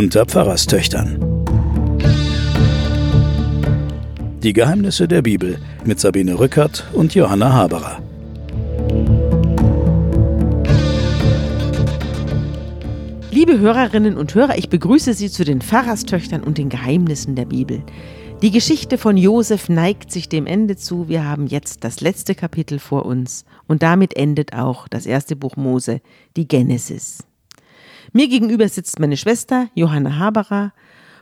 unter Pfarrerstöchtern. Die Geheimnisse der Bibel mit Sabine Rückert und Johanna Haberer. Liebe Hörerinnen und Hörer, ich begrüße Sie zu den Pfarrerstöchtern und den Geheimnissen der Bibel. Die Geschichte von Josef neigt sich dem Ende zu. Wir haben jetzt das letzte Kapitel vor uns und damit endet auch das erste Buch Mose, die Genesis. Mir gegenüber sitzt meine Schwester Johanna Haberer,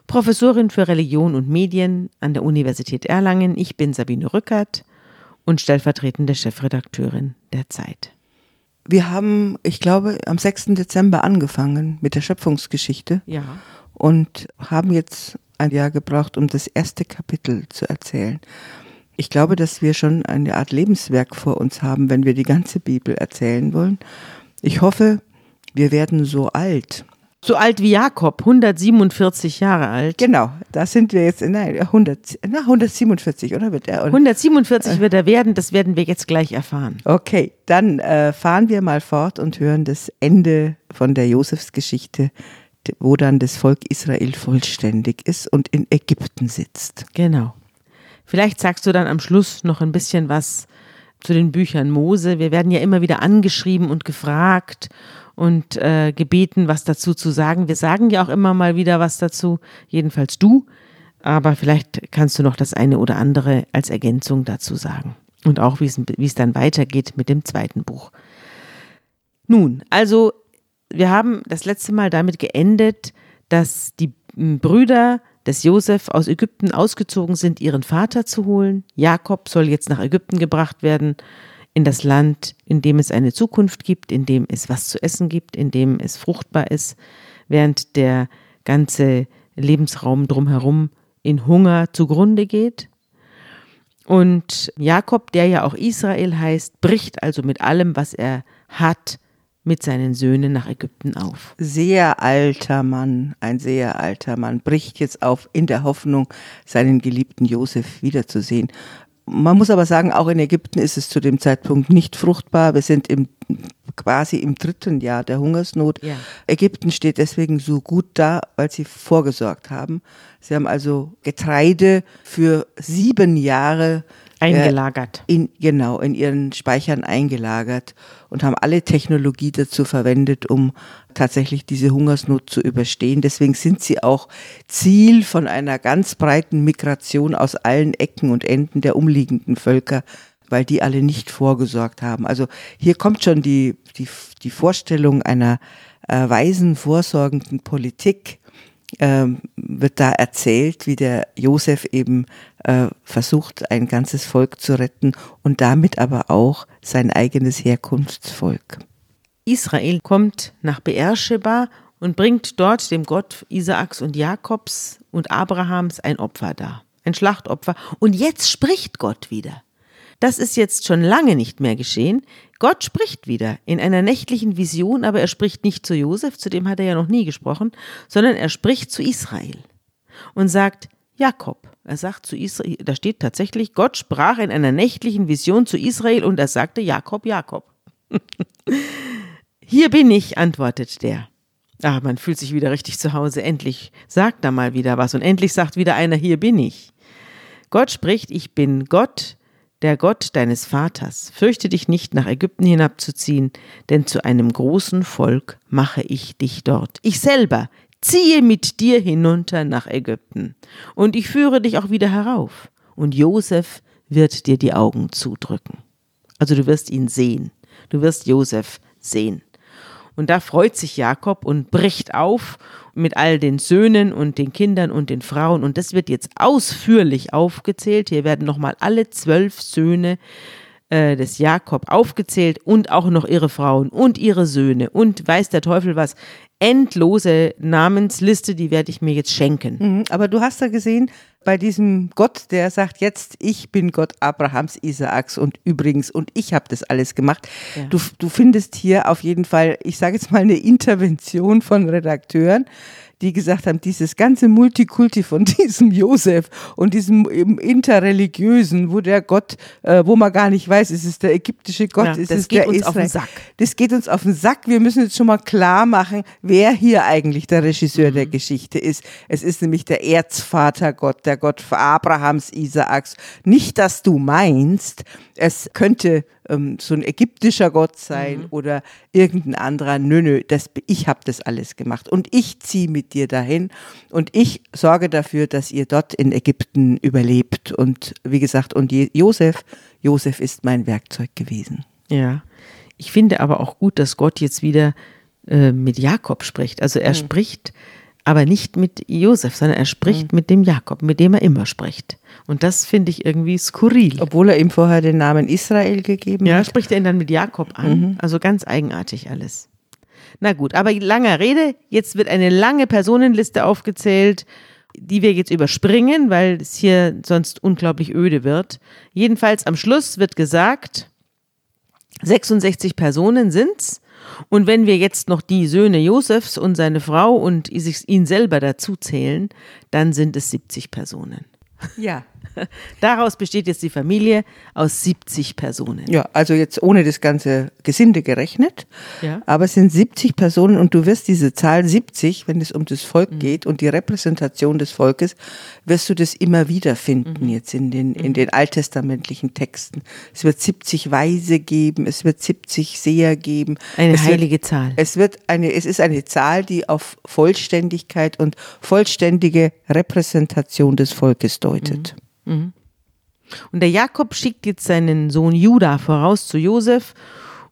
Professorin für Religion und Medien an der Universität Erlangen. Ich bin Sabine Rückert und stellvertretende Chefredakteurin der Zeit. Wir haben, ich glaube, am 6. Dezember angefangen mit der Schöpfungsgeschichte. Ja. Und haben jetzt ein Jahr gebraucht, um das erste Kapitel zu erzählen. Ich glaube, dass wir schon eine Art Lebenswerk vor uns haben, wenn wir die ganze Bibel erzählen wollen. Ich hoffe, wir werden so alt. So alt wie Jakob, 147 Jahre alt. Genau, da sind wir jetzt, nein, 100, na, 147, oder wird er? 147 wird er werden, das werden wir jetzt gleich erfahren. Okay, dann äh, fahren wir mal fort und hören das Ende von der Josefsgeschichte, wo dann das Volk Israel vollständig ist und in Ägypten sitzt. Genau. Vielleicht sagst du dann am Schluss noch ein bisschen was zu den Büchern Mose. Wir werden ja immer wieder angeschrieben und gefragt und äh, gebeten, was dazu zu sagen. Wir sagen ja auch immer mal wieder was dazu, jedenfalls du, aber vielleicht kannst du noch das eine oder andere als Ergänzung dazu sagen. Und auch, wie es dann weitergeht mit dem zweiten Buch. Nun, also wir haben das letzte Mal damit geendet, dass die Brüder des Josef aus Ägypten ausgezogen sind, ihren Vater zu holen. Jakob soll jetzt nach Ägypten gebracht werden in das Land, in dem es eine Zukunft gibt, in dem es was zu essen gibt, in dem es fruchtbar ist, während der ganze Lebensraum drumherum in Hunger zugrunde geht. Und Jakob, der ja auch Israel heißt, bricht also mit allem, was er hat, mit seinen Söhnen nach Ägypten auf. Sehr alter Mann, ein sehr alter Mann, bricht jetzt auf in der Hoffnung, seinen geliebten Josef wiederzusehen. Man muss aber sagen, auch in Ägypten ist es zu dem Zeitpunkt nicht fruchtbar. Wir sind im, quasi im dritten Jahr der Hungersnot. Ja. Ägypten steht deswegen so gut da, weil sie vorgesorgt haben. Sie haben also Getreide für sieben Jahre Eingelagert. In, genau, in ihren Speichern eingelagert und haben alle Technologie dazu verwendet, um tatsächlich diese Hungersnot zu überstehen. Deswegen sind sie auch Ziel von einer ganz breiten Migration aus allen Ecken und Enden der umliegenden Völker, weil die alle nicht vorgesorgt haben. Also hier kommt schon die, die, die Vorstellung einer äh, weisen, vorsorgenden Politik ähm, wird da erzählt, wie der Josef eben äh, versucht, ein ganzes Volk zu retten und damit aber auch sein eigenes Herkunftsvolk. Israel kommt nach Beersheba und bringt dort dem Gott Isaaks und Jakobs und Abrahams ein Opfer dar, ein Schlachtopfer. Und jetzt spricht Gott wieder. Das ist jetzt schon lange nicht mehr geschehen. Gott spricht wieder in einer nächtlichen Vision, aber er spricht nicht zu Josef, zu dem hat er ja noch nie gesprochen, sondern er spricht zu Israel und sagt, Jakob. Er sagt zu Israel, da steht tatsächlich, Gott sprach in einer nächtlichen Vision zu Israel und er sagte, Jakob, Jakob. Hier bin ich, antwortet der. Ah, man fühlt sich wieder richtig zu Hause. Endlich sagt da mal wieder was und endlich sagt wieder einer, hier bin ich. Gott spricht, ich bin Gott, der Gott deines Vaters, fürchte dich nicht, nach Ägypten hinabzuziehen, denn zu einem großen Volk mache ich dich dort. Ich selber ziehe mit dir hinunter nach Ägypten, und ich führe dich auch wieder herauf, und Josef wird dir die Augen zudrücken. Also du wirst ihn sehen, du wirst Josef sehen. Und da freut sich Jakob und bricht auf mit all den Söhnen und den Kindern und den Frauen. Und das wird jetzt ausführlich aufgezählt. Hier werden nochmal alle zwölf Söhne äh, des Jakob aufgezählt und auch noch ihre Frauen und ihre Söhne und weiß der Teufel was. Endlose Namensliste, die werde ich mir jetzt schenken. Mhm, aber du hast ja gesehen, bei diesem Gott, der sagt jetzt, ich bin Gott Abrahams, Isaaks und übrigens und ich habe das alles gemacht. Ja. Du, du findest hier auf jeden Fall, ich sage jetzt mal eine Intervention von Redakteuren, die gesagt haben, dieses ganze Multikulti von diesem Josef und diesem interreligiösen, wo der Gott, äh, wo man gar nicht weiß, ist es der ägyptische Gott, ja, ist es der uns Israel. auf den Sack. Das geht uns auf den Sack. Wir müssen jetzt schon mal klar machen, wer hier eigentlich der Regisseur mhm. der Geschichte ist. Es ist nämlich der Erzvater Gott, der Gott Abrahams, Isaaks. Nicht, dass du meinst, es könnte ähm, so ein ägyptischer Gott sein mhm. oder irgendein anderer. Nö, nö, das, ich habe das alles gemacht und ich ziehe mit dir dahin und ich sorge dafür, dass ihr dort in Ägypten überlebt. Und wie gesagt, und Josef, Josef ist mein Werkzeug gewesen. Ja, ich finde aber auch gut, dass Gott jetzt wieder äh, mit Jakob spricht. Also er mhm. spricht aber nicht mit Josef, sondern er spricht mhm. mit dem Jakob, mit dem er immer spricht. Und das finde ich irgendwie skurril. Obwohl er ihm vorher den Namen Israel gegeben ja, hat. Ja, spricht er ihn dann mit Jakob an. Mhm. Also ganz eigenartig alles. Na gut, aber langer Rede. Jetzt wird eine lange Personenliste aufgezählt, die wir jetzt überspringen, weil es hier sonst unglaublich öde wird. Jedenfalls am Schluss wird gesagt, 66 Personen sind's. Und wenn wir jetzt noch die Söhne Josefs und seine Frau und ihn selber dazu zählen, dann sind es 70 Personen. Ja. Daraus besteht jetzt die Familie aus 70 Personen. Ja, also jetzt ohne das ganze Gesinde gerechnet. Ja. Aber es sind 70 Personen und du wirst diese Zahl 70, wenn es um das Volk mhm. geht und die Repräsentation des Volkes, wirst du das immer wieder finden mhm. jetzt in den, in mhm. den alttestamentlichen Texten. Es wird 70 Weise geben, es wird 70 Seher geben. Eine es heilige wird, Zahl. Es wird eine, es ist eine Zahl, die auf Vollständigkeit und vollständige Repräsentation des Volkes deutet. Mhm. Mhm. Und der Jakob schickt jetzt seinen Sohn Judah voraus zu Josef,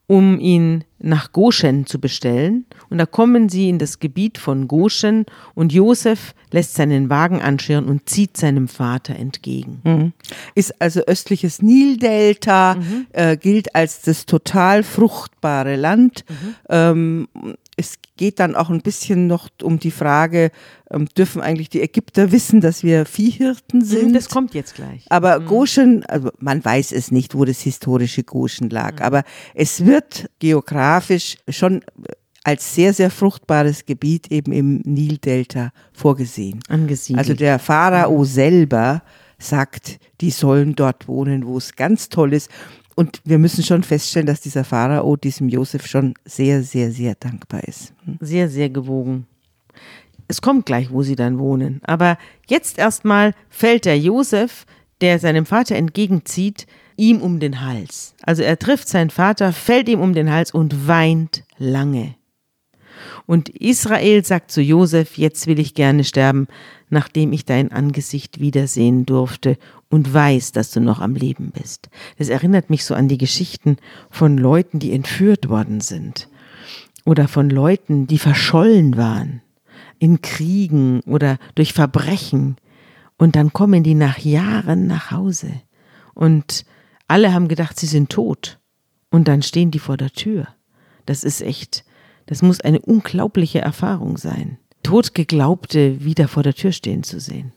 um ihn nach Goshen zu bestellen. Und da kommen sie in das Gebiet von Goshen und Josef lässt seinen Wagen anschirren und zieht seinem Vater entgegen. Mhm. Ist also östliches Nildelta, mhm. äh, gilt als das total fruchtbare Land. Mhm. Ähm, es geht dann auch ein bisschen noch um die Frage, ähm, dürfen eigentlich die Ägypter wissen, dass wir Viehhirten mhm, sind? Das kommt jetzt gleich. Aber mhm. Goshen, also man weiß es nicht, wo das historische Goshen lag, mhm. aber es wird geografisch schon als sehr, sehr fruchtbares Gebiet eben im Nildelta vorgesehen. Angesiedelt. Also der Pharao selber sagt, die sollen dort wohnen, wo es ganz toll ist. Und wir müssen schon feststellen, dass dieser Pharao diesem Josef schon sehr, sehr, sehr dankbar ist. Hm. Sehr, sehr gewogen. Es kommt gleich, wo sie dann wohnen. Aber jetzt erstmal fällt der Josef, der seinem Vater entgegenzieht, ihm um den Hals. Also er trifft seinen Vater, fällt ihm um den Hals und weint lange. Und Israel sagt zu Josef, jetzt will ich gerne sterben, nachdem ich dein Angesicht wiedersehen durfte und weiß, dass du noch am Leben bist. Das erinnert mich so an die Geschichten von Leuten, die entführt worden sind oder von Leuten, die verschollen waren in Kriegen oder durch Verbrechen und dann kommen die nach Jahren nach Hause und alle haben gedacht, sie sind tot und dann stehen die vor der Tür. Das ist echt, das muss eine unglaubliche Erfahrung sein, Totgeglaubte wieder vor der Tür stehen zu sehen.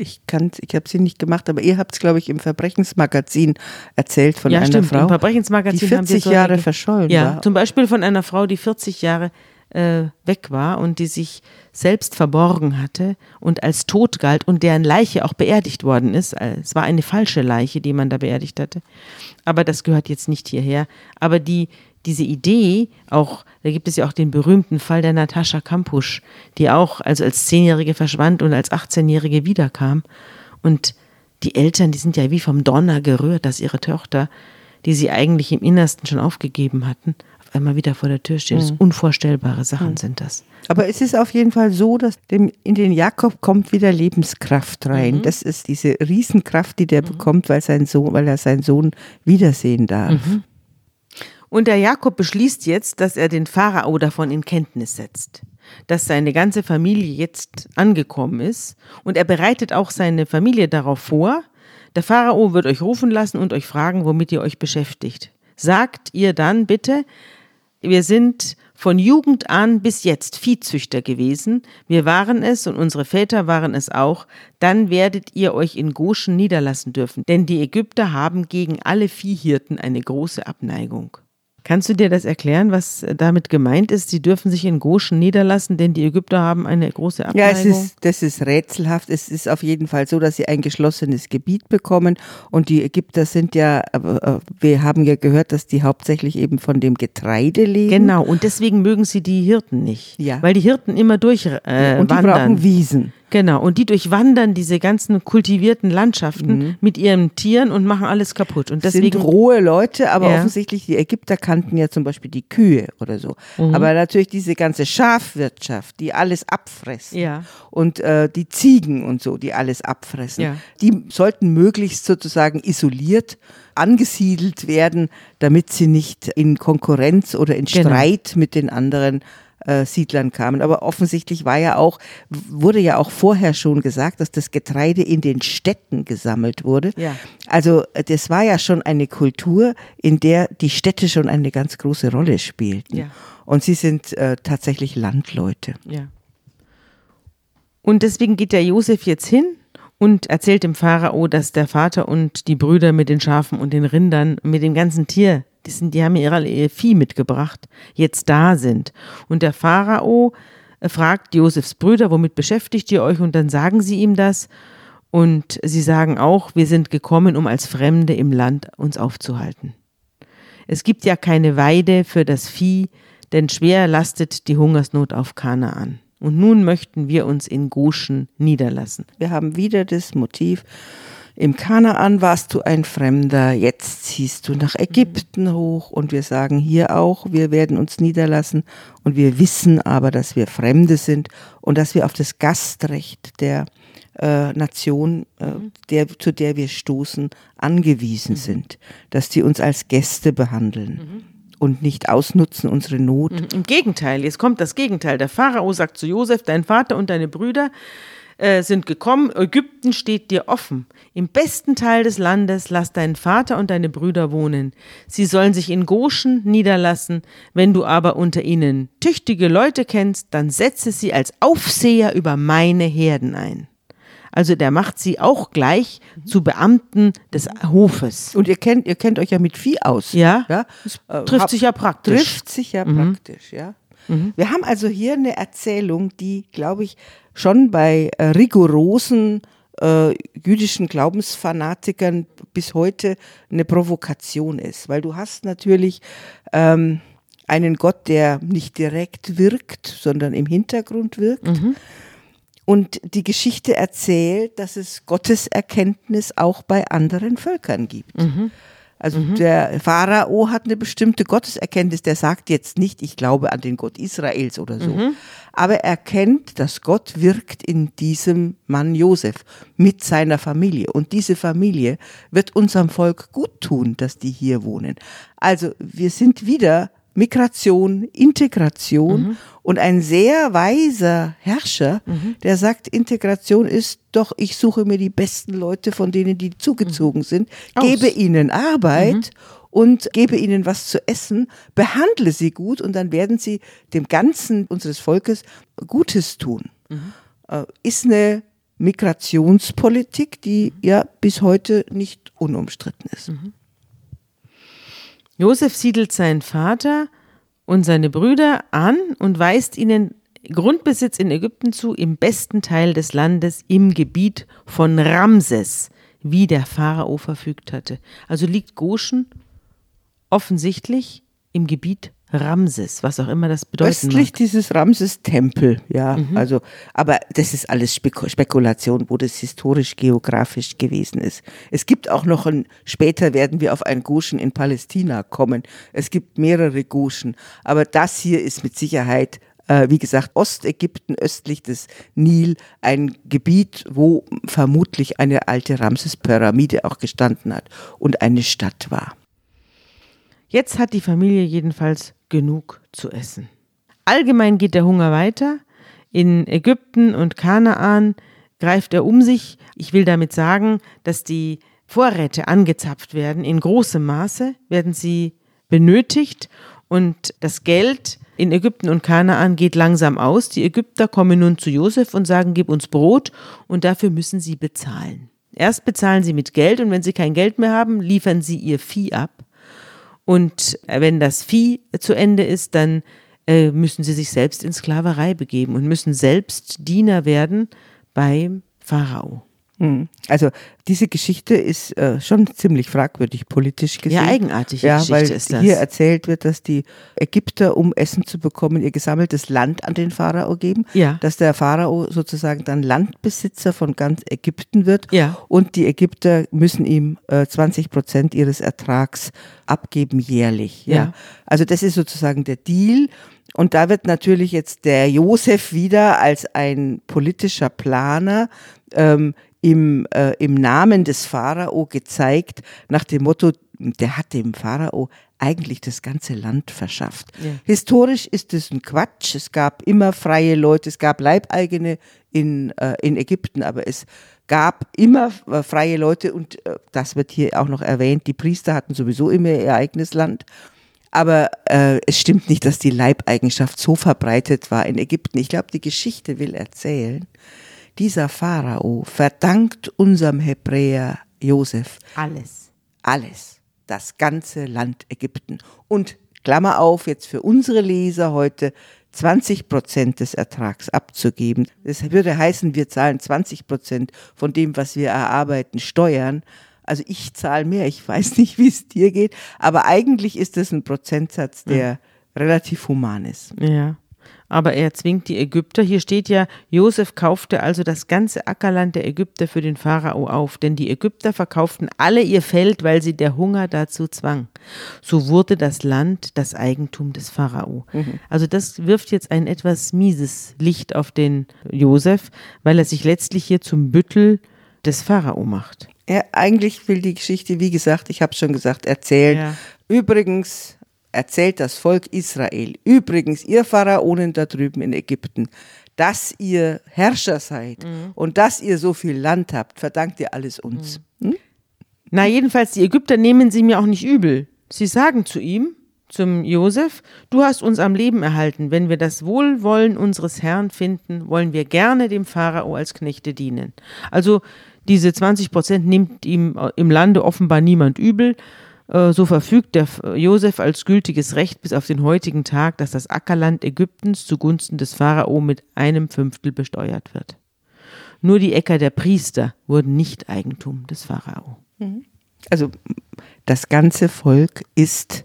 Ich kann, ich habe sie nicht gemacht, aber ihr habt es, glaube ich, im Verbrechensmagazin erzählt von ja, einer stimmt. Frau, Im Verbrechensmagazin die 40 so Jahre verschollen ja, war. Zum Beispiel von einer Frau, die 40 Jahre äh, weg war und die sich selbst verborgen hatte und als tot galt und deren Leiche auch beerdigt worden ist. Äh, es war eine falsche Leiche, die man da beerdigt hatte. Aber das gehört jetzt nicht hierher. Aber die, diese Idee, auch, da gibt es ja auch den berühmten Fall der Natascha Kampusch, die auch also als Zehnjährige verschwand und als 18-Jährige wiederkam. Und die Eltern, die sind ja wie vom Donner gerührt, dass ihre Tochter, die sie eigentlich im Innersten schon aufgegeben hatten, auf einmal wieder vor der Tür steht. Mhm. Unvorstellbare Sachen mhm. sind das. Aber es ist auf jeden Fall so, dass dem, in den Jakob kommt wieder Lebenskraft rein. Mhm. Das ist diese Riesenkraft, die der mhm. bekommt, weil, sein Sohn, weil er seinen Sohn wiedersehen darf. Mhm. Und der Jakob beschließt jetzt, dass er den Pharao davon in Kenntnis setzt, dass seine ganze Familie jetzt angekommen ist. Und er bereitet auch seine Familie darauf vor. Der Pharao wird euch rufen lassen und euch fragen, womit ihr euch beschäftigt. Sagt ihr dann bitte, wir sind von Jugend an bis jetzt Viehzüchter gewesen, wir waren es und unsere Väter waren es auch, dann werdet ihr euch in Goshen niederlassen dürfen, denn die Ägypter haben gegen alle Viehhirten eine große Abneigung. Kannst du dir das erklären, was damit gemeint ist? Sie dürfen sich in Goshen niederlassen, denn die Ägypter haben eine große Abneigung. Ja, es ist, das ist rätselhaft. Es ist auf jeden Fall so, dass sie ein geschlossenes Gebiet bekommen. Und die Ägypter sind ja, äh, wir haben ja gehört, dass die hauptsächlich eben von dem Getreide leben. Genau, und deswegen mögen sie die Hirten nicht. Ja. Weil die Hirten immer durch äh, und die wandern. brauchen Wiesen. Genau, und die durchwandern diese ganzen kultivierten Landschaften mit ihren Tieren und machen alles kaputt. Und sind deswegen rohe Leute, aber Ja. offensichtlich die Ägypter kannten ja zum Beispiel die Kühe oder so. Mhm. Aber natürlich diese ganze Schafwirtschaft, die alles abfressen Ja. und äh, die Ziegen und so, die alles abfressen, Ja. die sollten möglichst sozusagen isoliert angesiedelt werden, damit sie nicht in Konkurrenz oder in Genau. Streit mit den anderen äh, Siedlern kamen. Aber offensichtlich war ja auch, wurde ja auch vorher schon gesagt, dass das Getreide in den Städten gesammelt wurde. Ja. Also äh, das war ja schon eine Kultur, in der die Städte schon eine ganz große Rolle spielten. Ja. Und sie sind äh, tatsächlich Landleute. Ja. Und deswegen geht der Josef jetzt hin und erzählt dem Pharao, dass der Vater und die Brüder mit den Schafen und den Rindern, mit dem ganzen Tier, die, sind, die haben ihr, Vieh mitgebracht, jetzt da sind. Und der Pharao äh, fragt Josefs Brüder, womit beschäftigt ihr euch? Und dann sagen sie ihm das. Und sie sagen auch, wir sind gekommen, um als Fremde im Land uns aufzuhalten. Es gibt ja keine Weide für das Vieh, denn schwer lastet die Hungersnot auf Kanaan. Und nun möchten wir uns in Goshen niederlassen. Wir haben wieder das Motiv, im Kanaan warst du ein Fremder, jetzt ziehst du nach Ägypten hoch und wir sagen hier auch, wir werden uns niederlassen und wir wissen aber, dass wir Fremde sind und dass wir auf das Gastrecht der äh, Nation, äh, der, zu der wir stoßen, angewiesen sind, dass die uns als Gäste behandeln und nicht ausnutzen unsere Not. Im Gegenteil, jetzt kommt das Gegenteil. Der Pharao sagt zu Josef, dein Vater und deine Brüder äh, sind gekommen, Ägypten steht dir offen. Im besten Teil des Landes lass deinen Vater und deine Brüder wohnen. Sie sollen sich in Goshen niederlassen. Wenn du aber unter ihnen tüchtige Leute kennst, dann setze sie als Aufseher über meine Herden ein. Also der macht sie auch gleich zu Beamten des Hofes. Und ihr kennt, ihr kennt euch ja mit Vieh aus. Ja, ja? das Äh, trifft hab- sich ja praktisch. Trifft sich ja praktisch, ja. Wir haben also hier eine Erzählung, die, glaube ich, schon bei äh, rigorosen äh, jüdischen Glaubensfanatikern bis heute eine Provokation ist, weil du hast natürlich ähm, einen Gott, der nicht direkt wirkt, sondern im Hintergrund wirkt. Und die Geschichte erzählt, dass es Gotteserkenntnis auch bei anderen Völkern gibt. Also der Pharao hat eine bestimmte Gotteserkenntnis, der sagt jetzt nicht, ich glaube an den Gott Israels oder so, aber er kennt, dass Gott wirkt in diesem Mann Josef mit seiner Familie. Und diese Familie wird unserem Volk gut tun, dass die hier wohnen. Also wir sind wieder Migration, Integration und ein sehr weiser Herrscher, der sagt, Integration ist doch, ich suche mir die besten Leute von denen, die zugezogen sind, Aus. gebe ihnen Arbeit und gebe ihnen was zu essen, behandle sie gut und dann werden sie dem Ganzen unseres Volkes Gutes tun. Äh, Ist eine Migrationspolitik, die ja bis heute nicht unumstritten ist. Josef siedelt seinen Vater und seine Brüder an und weist ihnen Grundbesitz in Ägypten zu, im besten Teil des Landes, im Gebiet von Ramses, wie der Pharao verfügt hatte. Also liegt Goshen offensichtlich im Gebiet Ramses, was auch immer das bedeuten Östlich mag. dieses Ramses-Tempel, ja. Also, aber das ist alles Spek Spekulation, wo das historisch, geografisch gewesen ist. Es gibt auch noch ein, später werden wir auf ein Goshen in Palästina kommen. Es gibt mehrere Goshen. Aber das hier ist mit Sicherheit, äh, wie gesagt, Ostägypten, östlich des Nil, ein Gebiet, wo vermutlich eine alte Ramses-Pyramide auch gestanden hat und eine Stadt war. Jetzt hat die Familie jedenfalls genug zu essen. Allgemein geht der Hunger weiter. In Ägypten und Kanaan greift er um sich. Ich will damit sagen, dass die Vorräte angezapft werden. In großem Maße werden sie benötigt und das Geld in Ägypten und Kanaan geht langsam aus. Die Ägypter kommen nun zu Josef und sagen, gib uns Brot und dafür müssen sie bezahlen. Erst bezahlen sie mit Geld und wenn sie kein Geld mehr haben, liefern sie ihr Vieh ab. Und wenn das Vieh zu Ende ist, dann äh, müssen sie sich selbst in Sklaverei begeben und müssen selbst Diener werden beim Pharao. Hm. Also diese Geschichte ist äh, schon ziemlich fragwürdig politisch gesehen. Ja, eigenartige ja, Geschichte weil ist das. Hier erzählt wird, dass die Ägypter, um Essen zu bekommen, ihr gesammeltes Land an den Pharao geben. Ja. Dass der Pharao sozusagen dann Landbesitzer von ganz Ägypten wird. Ja. Und die Ägypter müssen ihm äh, 20 Prozent ihres Ertrags abgeben jährlich. Ja. Ja. Also das ist sozusagen der Deal. Und da wird natürlich jetzt der Josef wieder als ein politischer Planer ähm, im, äh, im Namen des Pharao gezeigt, nach dem Motto, der hat dem Pharao eigentlich das ganze Land verschafft. Ja. Historisch ist es ein Quatsch. Es gab immer freie Leute, es gab Leibeigene in, äh, in Ägypten, aber es gab immer äh, freie Leute und äh, das wird hier auch noch erwähnt. Die Priester hatten sowieso immer ihr eigenes Land. Aber äh, es stimmt nicht, dass die Leibeigenschaft so verbreitet war in Ägypten. Ich glaube, die Geschichte will erzählen, dieser Pharao verdankt unserem Hebräer Josef Alles. alles, das ganze Land Ägypten. Und Klammer auf, jetzt für unsere Leser heute 20 Prozent des Ertrags abzugeben. Das würde heißen, wir zahlen 20 Prozent von dem, was wir erarbeiten, Steuern. Also ich zahle mehr, ich weiß nicht, wie es dir geht, aber eigentlich ist das ein Prozentsatz, der relativ human ist. Ja. Aber er zwingt die Ägypter. Hier steht ja, Josef kaufte also das ganze Ackerland der Ägypter für den Pharao auf, denn die Ägypter verkauften alle ihr Feld, weil sie der Hunger dazu zwang. So wurde das Land das Eigentum des Pharao. Also das wirft jetzt ein etwas mieses Licht auf den Josef, weil er sich letztlich hier zum Büttel des Pharao macht. Ja, eigentlich will die Geschichte, wie gesagt, ich habe schon gesagt, erzählen. Ja. Übrigens erzählt das Volk Israel, übrigens ihr Pharaonen da drüben in Ägypten, dass ihr Herrscher seid und dass ihr so viel Land habt, verdankt ihr alles uns. Hm? Na, jedenfalls, die Ägypter nehmen sie mir auch nicht übel. Sie sagen zu ihm, zum Josef, du hast uns am Leben erhalten. Wenn wir das Wohlwollen unseres Herrn finden, wollen wir gerne dem Pharao als Knechte dienen. Also diese 20 Prozent nimmt ihm im Lande offenbar niemand übel. Äh, So verfügt der Josef als gültiges Recht bis auf den heutigen Tag, dass das Ackerland Ägyptens zugunsten des Pharao mit einem Fünftel besteuert wird. Nur die Äcker der Priester wurden nicht Eigentum des Pharao. Also das ganze Volk ist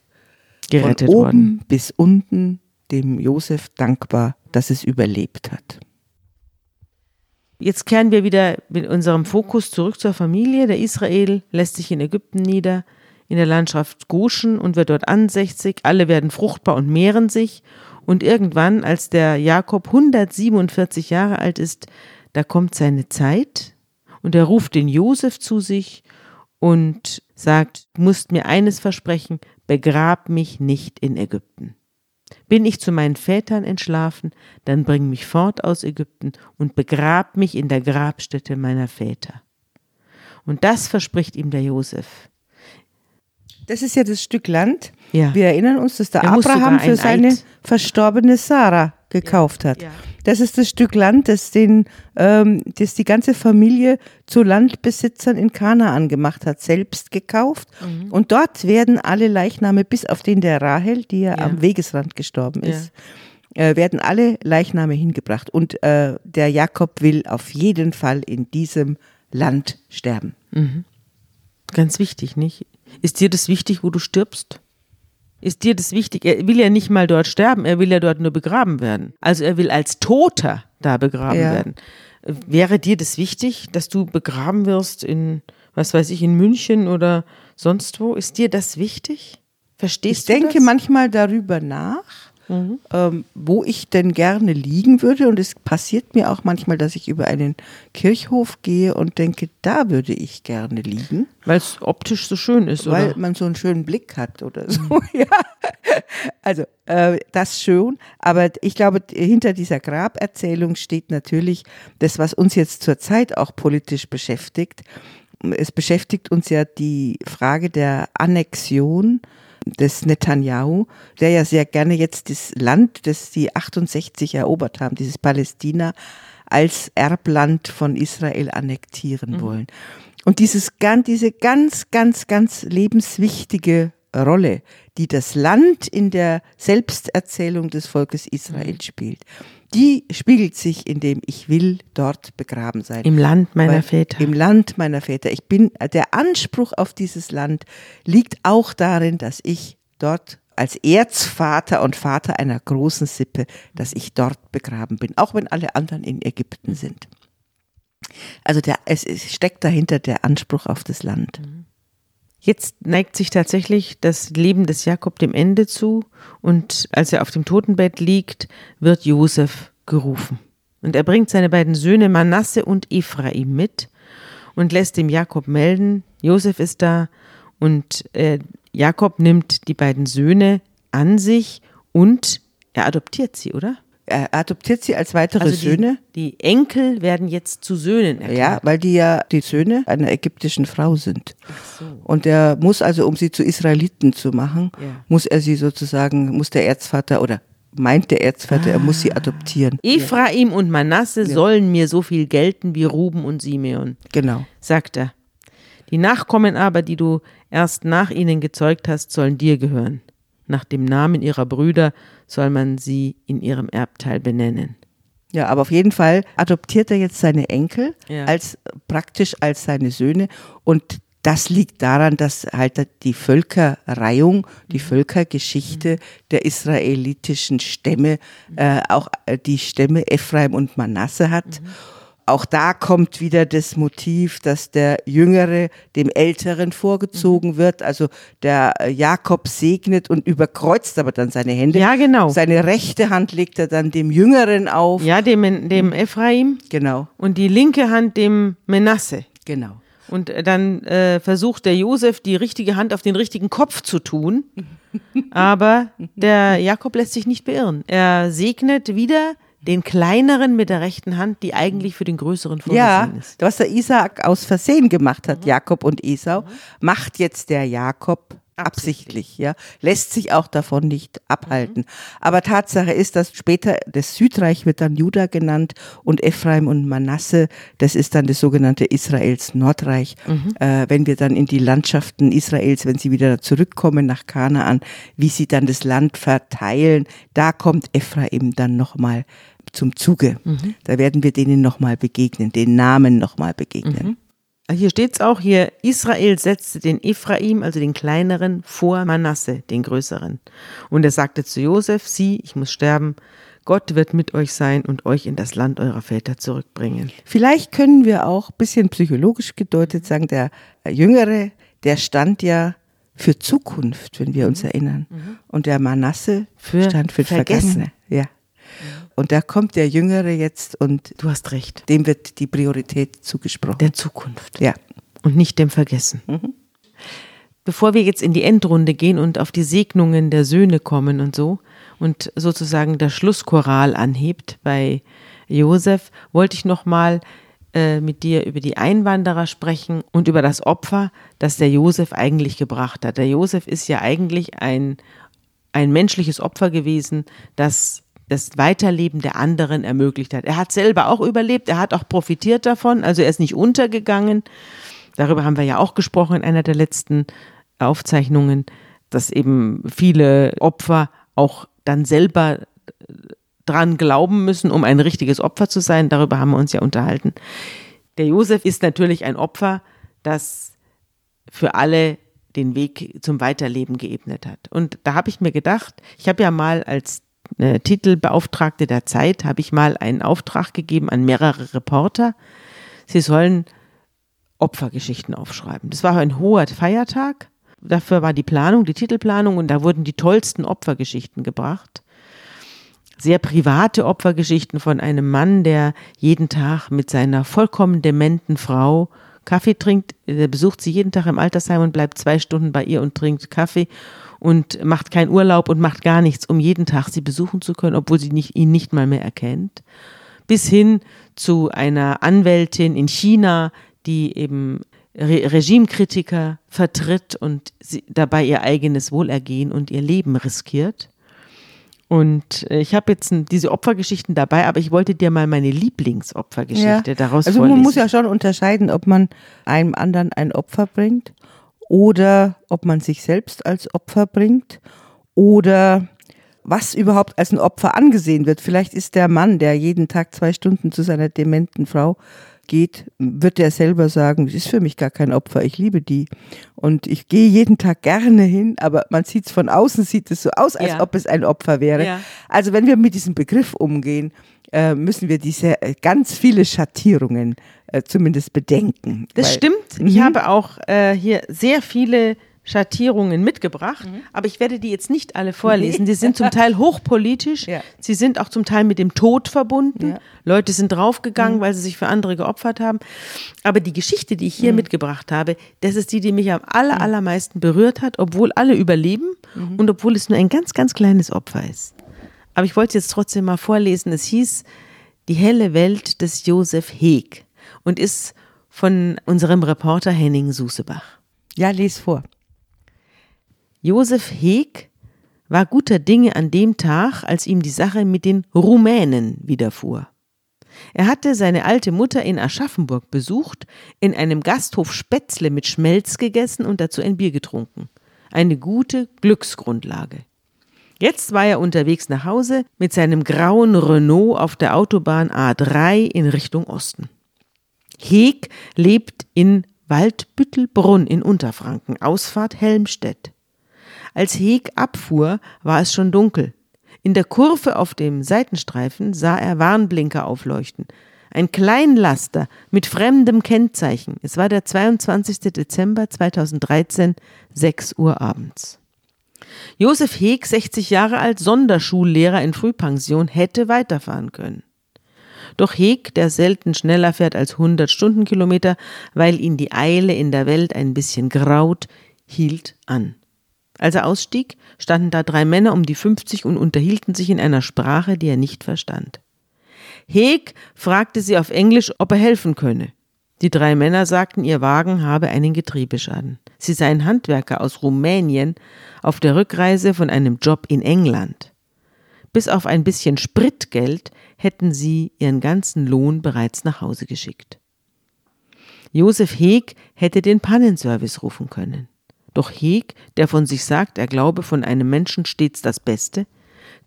Gerettet von oben worden. bis unten dem Josef dankbar, dass es überlebt hat. Jetzt kehren wir wieder mit unserem Fokus zurück zur Familie. Der Israel lässt sich in Ägypten nieder, in der Landschaft Goshen und wird dort ansässig. Alle werden fruchtbar und mehren sich. Und irgendwann, als der Jakob 147 Jahre alt ist, da kommt seine Zeit und er ruft den Josef zu sich und sagt, du musst mir eines versprechen, begrab mich nicht in Ägypten. Bin ich zu meinen Vätern entschlafen, dann bring mich fort aus Ägypten und begrab mich in der Grabstätte meiner Väter. Und das verspricht ihm der Josef. Das ist ja das Stück Land. Ja. Wir erinnern uns, dass der Er Abraham für ein seine Eid- verstorbene Sarah gekauft hat. ja. Das ist das Stück Land, das, den, ähm, das die ganze Familie zu Landbesitzern in Kanaan gemacht hat, selbst gekauft. Mhm. Und dort werden alle Leichname, bis auf den der Rahel, die ja, Ja. am Wegesrand gestorben Ja. ist, äh, werden alle Leichname hingebracht. Und äh, der Jakob will auf jeden Fall in diesem Land sterben. Ganz wichtig, nicht? Ist dir das wichtig, wo du stirbst? Ist dir das wichtig? Er will ja nicht mal dort sterben, er will ja dort nur begraben werden. Also er will als Toter da begraben Ja. werden. Wäre dir das wichtig, dass du begraben wirst in, was weiß ich, in München oder sonst wo? Ist dir das wichtig? Verstehst Ich du denke das? manchmal darüber nach, ähm, wo ich denn gerne liegen würde. Und es passiert mir auch manchmal, dass ich über einen Kirchhof gehe und denke, da würde ich gerne liegen, Weil es optisch so schön ist, weil oder? man so einen schönen Blick hat oder so. ja. Also äh, das schon. Aber ich glaube, hinter dieser Graberzählung steht natürlich das, was uns jetzt zurzeit auch politisch beschäftigt. Es beschäftigt uns ja die Frage der Annexion des Netanyahu, der ja sehr gerne jetzt das Land, das die 68 erobert haben, dieses Palästina, als Erbland von Israel annektieren wollen. Und dieses, diese ganz, ganz, ganz lebenswichtige Rolle, die das Land in der Selbsterzählung des Volkes Israel spielt, die spiegelt sich in dem ich will dort begraben sein. Im Land meiner Weil- Väter. Im Land meiner Väter. Ich bin, der Anspruch auf dieses Land liegt auch darin, dass ich dort als Erzvater und Vater einer großen Sippe, dass ich dort begraben bin, auch wenn alle anderen in Ägypten sind. Also der, es, es steckt dahinter der Anspruch auf das Land. Jetzt neigt sich tatsächlich das Leben des Jakob dem Ende zu und als er auf dem Totenbett liegt, wird Josef gerufen. Und er bringt seine beiden Söhne Manasse und Ephraim mit und lässt dem Jakob melden, Josef ist da und äh, Jakob nimmt die beiden Söhne an sich und er adoptiert sie, oder? Er adoptiert sie als weitere Also die, Söhne. die Enkel werden jetzt zu Söhnen erklärt. Ja, weil die ja die Söhne einer ägyptischen Frau sind. Und er muss also, um sie zu Israeliten zu machen, Ja. muss er sie sozusagen, muss der Erzvater oder meint der Erzvater, er muss sie adoptieren. Ephraim und Manasse sollen mir so viel gelten wie Ruben und Simeon. Genau. sagt er. Die Nachkommen aber, die du erst nach ihnen gezeugt hast, sollen dir gehören. Nach dem Namen ihrer Brüder soll man sie in ihrem Erbteil benennen. Ja, aber auf jeden Fall adoptiert er jetzt seine Enkel Ja. als praktisch als seine Söhne und das liegt daran, dass halt die Völkerreihung, die Völkergeschichte der israelitischen Stämme, äh, auch äh, die Stämme Ephraim und Manasse hat. Auch da kommt wieder das Motiv, dass der Jüngere dem Älteren vorgezogen wird. Also der äh, Jakob segnet und überkreuzt aber dann seine Hände. Ja, genau. Seine rechte Hand legt er dann dem Jüngeren auf. Ja, dem, dem Ephraim Genau, und die linke Hand dem Menasse. genau. Und äh, dann äh, versucht der Josef, die richtige Hand auf den richtigen Kopf zu tun. Aber der Jakob lässt sich nicht beirren. Er segnet wieder den kleineren mit der rechten Hand, die eigentlich für den größeren Ja, vorgesehen ist. was der Isaak aus Versehen gemacht hat, Jakob und Esau, macht jetzt der Jakob absichtlich, ja, lässt sich auch davon nicht abhalten. Aber Tatsache ist, dass später das Südreich wird dann Juda genannt und Ephraim und Manasse, das ist dann das sogenannte Israels Nordreich. Äh, wenn wir dann in die Landschaften Israels, wenn sie wieder zurückkommen nach Kanaan, wie sie dann das Land verteilen, da kommt Ephraim dann nochmal zum Zuge. Da werden wir denen nochmal begegnen, den Namen nochmal begegnen. Hier steht's auch hier, Israel setzte den Ephraim, also den kleineren, vor Manasse, den größeren. Und er sagte zu Josef, sieh, ich muss sterben, Gott wird mit euch sein und euch in das Land eurer Väter zurückbringen. Vielleicht können wir auch ein bisschen psychologisch gedeutet sagen, der Jüngere, der stand ja für Zukunft, wenn wir uns erinnern. Und der Manasse Für stand für Vergessen. Vergessene. Ja. Und da kommt der Jüngere jetzt und Du hast recht, dem wird die Priorität zugesprochen. der Zukunft ja. und nicht dem Vergessen. Bevor wir jetzt in die Endrunde gehen und auf die Segnungen der Söhne kommen und so und sozusagen der Schlusschoral anhebt bei Josef, wollte ich noch mal äh, mit dir über die Einwanderer sprechen und über das Opfer, das der Josef eigentlich gebracht hat. Der Josef ist ja eigentlich ein, ein menschliches Opfer gewesen, das das Weiterleben der anderen ermöglicht hat. Er hat selber auch überlebt, er hat auch profitiert davon, also er ist nicht untergegangen. Darüber haben wir ja auch gesprochen in einer der letzten Aufzeichnungen, dass eben viele Opfer auch dann selber dran glauben müssen, um ein richtiges Opfer zu sein. Darüber haben wir uns ja unterhalten. Der Josef ist natürlich ein Opfer, das für alle den Weg zum Weiterleben geebnet hat. Und da habe ich mir gedacht, ich habe ja mal als äh, Titelbeauftragte der Zeit, habe ich mal einen Auftrag gegeben an mehrere Reporter. Sie sollen Opfergeschichten aufschreiben. Das war ein hoher Feiertag. Dafür war die Planung, die Titelplanung und da wurden die tollsten Opfergeschichten gebracht. Sehr private Opfergeschichten von einem Mann, der jeden Tag mit seiner vollkommen dementen Frau Kaffee trinkt. Er besucht sie jeden Tag im Altersheim und bleibt zwei Stunden bei ihr und trinkt Kaffee und macht keinen Urlaub und macht gar nichts, um jeden Tag sie besuchen zu können, obwohl sie nicht, ihn nicht mal mehr erkennt. Bis hin zu einer Anwältin in China, die eben Re Regimekritiker vertritt und dabei ihr eigenes Wohlergehen und ihr Leben riskiert. Und äh, ich habe jetzt diese Opfergeschichten dabei, aber ich wollte dir mal meine Lieblingsopfergeschichte daraus Also vorlesen. man muss ja schon unterscheiden, ob man einem anderen ein Opfer bringt oder ob man sich selbst als Opfer bringt oder was überhaupt als ein Opfer angesehen wird. Vielleicht ist der Mann, der jeden Tag zwei Stunden zu seiner dementen Frau geht, wird er selber sagen, es ist für mich gar kein Opfer, ich liebe die. Und ich gehe jeden Tag gerne hin, aber man sieht es von außen, sieht es so aus, als ja. ob es ein Opfer wäre. Ja. Also wenn wir mit diesem Begriff umgehen, äh, müssen wir diese äh, ganz viele Schattierungen äh, zumindest bedenken. Das weil, stimmt. Ich mhm. habe auch äh, hier sehr viele Schattierungen mitgebracht, mhm. aber ich werde die jetzt nicht alle vorlesen. Die sind zum Teil hochpolitisch, ja. sie sind auch zum Teil mit dem Tod verbunden. Ja. Leute sind draufgegangen, mhm. weil sie sich für andere geopfert haben. Aber die Geschichte, die ich hier mhm. mitgebracht habe, das ist die, die mich am aller, mhm. allermeisten berührt hat, obwohl alle überleben mhm. und obwohl es nur ein ganz, ganz kleines Opfer ist. Aber ich wollte jetzt trotzdem mal vorlesen. Es hieß Die helle Welt des Josef Heeg und ist von unserem Reporter Henning Susebach. Ja, les vor. Josef Heeg war guter Dinge an dem Tag, als ihm die Sache mit den Rumänen widerfuhr. Er hatte seine alte Mutter in Aschaffenburg besucht, in einem Gasthof Spätzle mit Schmelz gegessen und dazu ein Bier getrunken. Eine gute Glücksgrundlage. Jetzt war er unterwegs nach Hause mit seinem grauen Renault auf der Autobahn A3 in Richtung Osten. Heeg lebt in Waldbüttelbrunn in Unterfranken, Ausfahrt Helmstedt. Als Heeg abfuhr, war es schon dunkel. In der Kurve auf dem Seitenstreifen sah er Warnblinker aufleuchten. Ein Kleinlaster mit fremdem Kennzeichen. Es war der 22. Dezember 2013, 6 Uhr abends. Josef Heeg, 60 Jahre alt, Sonderschullehrer in Frühpension, hätte weiterfahren können. Doch Heeg, der selten schneller fährt als 100 Stundenkilometer, weil ihn die Eile in der Welt ein bisschen graut, hielt an. Als er ausstieg, standen da drei Männer um die 50 und unterhielten sich in einer Sprache, die er nicht verstand. Heeg fragte sie auf Englisch, ob er helfen könne. Die drei Männer sagten, ihr Wagen habe einen Getriebeschaden. Sie seien Handwerker aus Rumänien auf der Rückreise von einem Job in England. Bis auf ein bisschen Spritgeld hätten sie ihren ganzen Lohn bereits nach Hause geschickt. Josef Heeg hätte den Pannenservice rufen können. Doch Heg, der von sich sagt, er glaube von einem Menschen stets das Beste,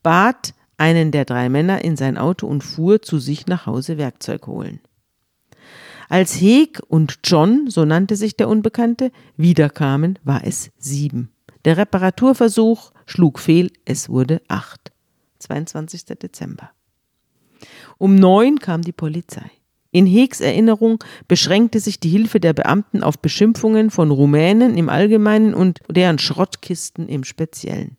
bat einen der drei Männer in sein Auto und fuhr zu sich nach Hause Werkzeug holen. Als Heg und John, so nannte sich der Unbekannte, wiederkamen, war es sieben. Der Reparaturversuch schlug fehl, es wurde acht. 22. Dezember. Um neun kam die Polizei. In Heeks Erinnerung beschränkte sich die Hilfe der Beamten auf Beschimpfungen von Rumänen im Allgemeinen und deren Schrottkisten im Speziellen.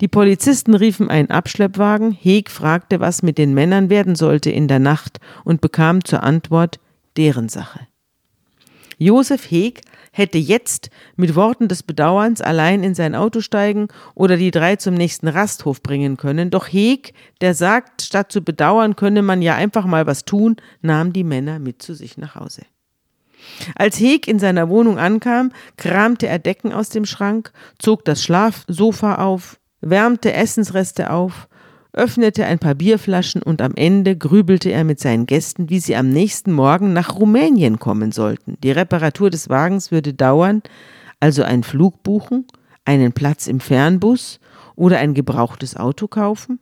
Die Polizisten riefen einen Abschleppwagen, Heeg fragte, was mit den Männern werden sollte in der Nacht und bekam zur Antwort deren Sache. Josef Heeg hätte jetzt mit Worten des Bedauerns allein in sein Auto steigen oder die drei zum nächsten Rasthof bringen können. Doch Heeg, der sagt, statt zu bedauern könne man ja einfach mal was tun, nahm die Männer mit zu sich nach Hause. Als Heeg in seiner Wohnung ankam, kramte er Decken aus dem Schrank, zog das Schlafsofa auf, wärmte Essensreste auf öffnete ein paar Bierflaschen und am Ende grübelte er mit seinen Gästen, wie sie am nächsten Morgen nach Rumänien kommen sollten. Die Reparatur des Wagens würde dauern, also einen Flug buchen, einen Platz im Fernbus oder ein gebrauchtes Auto kaufen?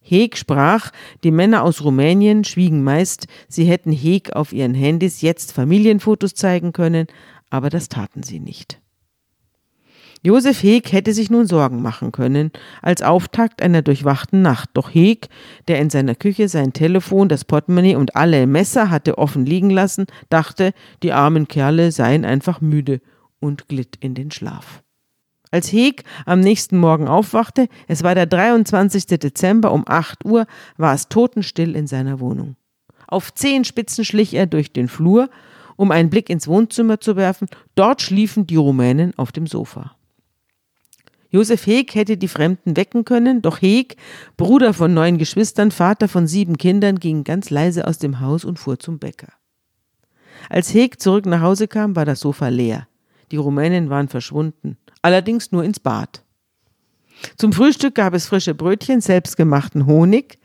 Heg sprach, die Männer aus Rumänien schwiegen meist, sie hätten Heg auf ihren Handys jetzt Familienfotos zeigen können, aber das taten sie nicht. Josef Heg hätte sich nun Sorgen machen können, als Auftakt einer durchwachten Nacht. Doch Heg, der in seiner Küche sein Telefon, das Portemonnaie und alle Messer hatte offen liegen lassen, dachte, die armen Kerle seien einfach müde und glitt in den Schlaf. Als Heg am nächsten Morgen aufwachte, es war der 23. Dezember um 8 Uhr, war es totenstill in seiner Wohnung. Auf Zehenspitzen schlich er durch den Flur, um einen Blick ins Wohnzimmer zu werfen. Dort schliefen die Rumänen auf dem Sofa. Josef Heg hätte die Fremden wecken können, doch Heg, Bruder von neun Geschwistern, Vater von sieben Kindern, ging ganz leise aus dem Haus und fuhr zum Bäcker. Als Heg zurück nach Hause kam, war das Sofa leer. Die Rumänen waren verschwunden, allerdings nur ins Bad. Zum Frühstück gab es frische Brötchen, selbstgemachten Honig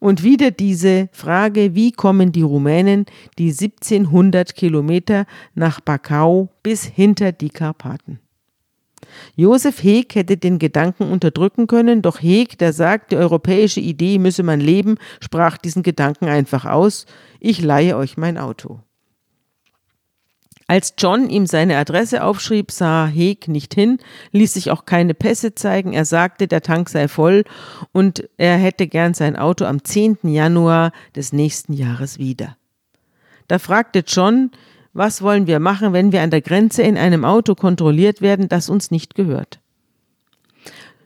Und wieder diese Frage, wie kommen die Rumänen die 1700 Kilometer nach Bakau bis hinter die Karpaten? Josef Heeg hätte den Gedanken unterdrücken können, doch Heeg, der sagt, die europäische Idee müsse man leben, sprach diesen Gedanken einfach aus, ich leihe euch mein Auto. Als John ihm seine Adresse aufschrieb, sah Heeg nicht hin, ließ sich auch keine Pässe zeigen. Er sagte, der Tank sei voll und er hätte gern sein Auto am 10. Januar des nächsten Jahres wieder. Da fragte John, was wollen wir machen, wenn wir an der Grenze in einem Auto kontrolliert werden, das uns nicht gehört?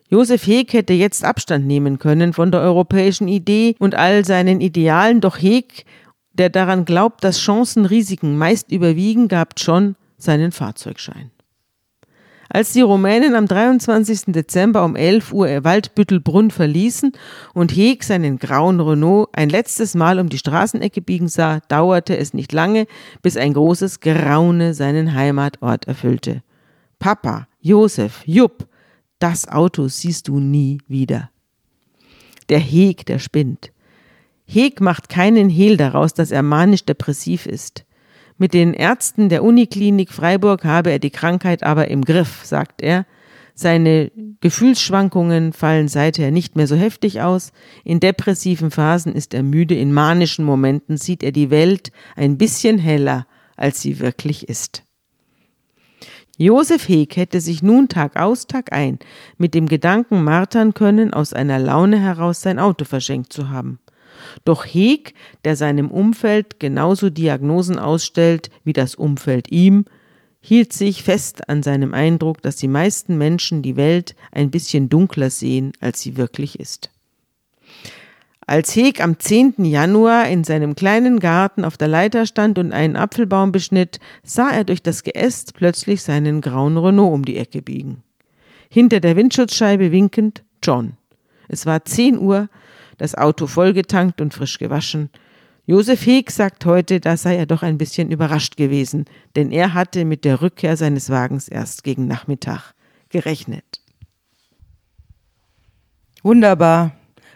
Josef Heeg hätte jetzt Abstand nehmen können von der europäischen Idee und all seinen Idealen, doch Heeg der daran glaubt, dass Chancen Risiken meist überwiegen, gab John seinen Fahrzeugschein. Als die Rumänen am 23. Dezember um 11 Uhr Waldbüttelbrunn verließen und Heg seinen grauen Renault ein letztes Mal um die Straßenecke biegen sah, dauerte es nicht lange, bis ein großes Geraune seinen Heimatort erfüllte. Papa, Josef, Jupp, das Auto siehst du nie wieder. Der Heg, der spinnt. Heg macht keinen Hehl daraus, dass er manisch-depressiv ist. Mit den Ärzten der Uniklinik Freiburg habe er die Krankheit aber im Griff, sagt er. Seine Gefühlsschwankungen fallen seither nicht mehr so heftig aus. In depressiven Phasen ist er müde, in manischen Momenten sieht er die Welt ein bisschen heller, als sie wirklich ist. Josef Heg hätte sich nun Tag aus, Tag ein mit dem Gedanken martern können, aus einer Laune heraus sein Auto verschenkt zu haben. Doch Heg, der seinem Umfeld genauso Diagnosen ausstellt wie das Umfeld ihm, hielt sich fest an seinem Eindruck, dass die meisten Menschen die Welt ein bisschen dunkler sehen, als sie wirklich ist. Als Heg am 10. Januar in seinem kleinen Garten auf der Leiter stand und einen Apfelbaum beschnitt, sah er durch das Geäst plötzlich seinen grauen Renault um die Ecke biegen. Hinter der Windschutzscheibe winkend John. Es war 10 Uhr, das Auto vollgetankt und frisch gewaschen. Josef Heeg sagt heute, da sei er doch ein bisschen überrascht gewesen, denn er hatte mit der Rückkehr seines Wagens erst gegen Nachmittag gerechnet. Wunderbar.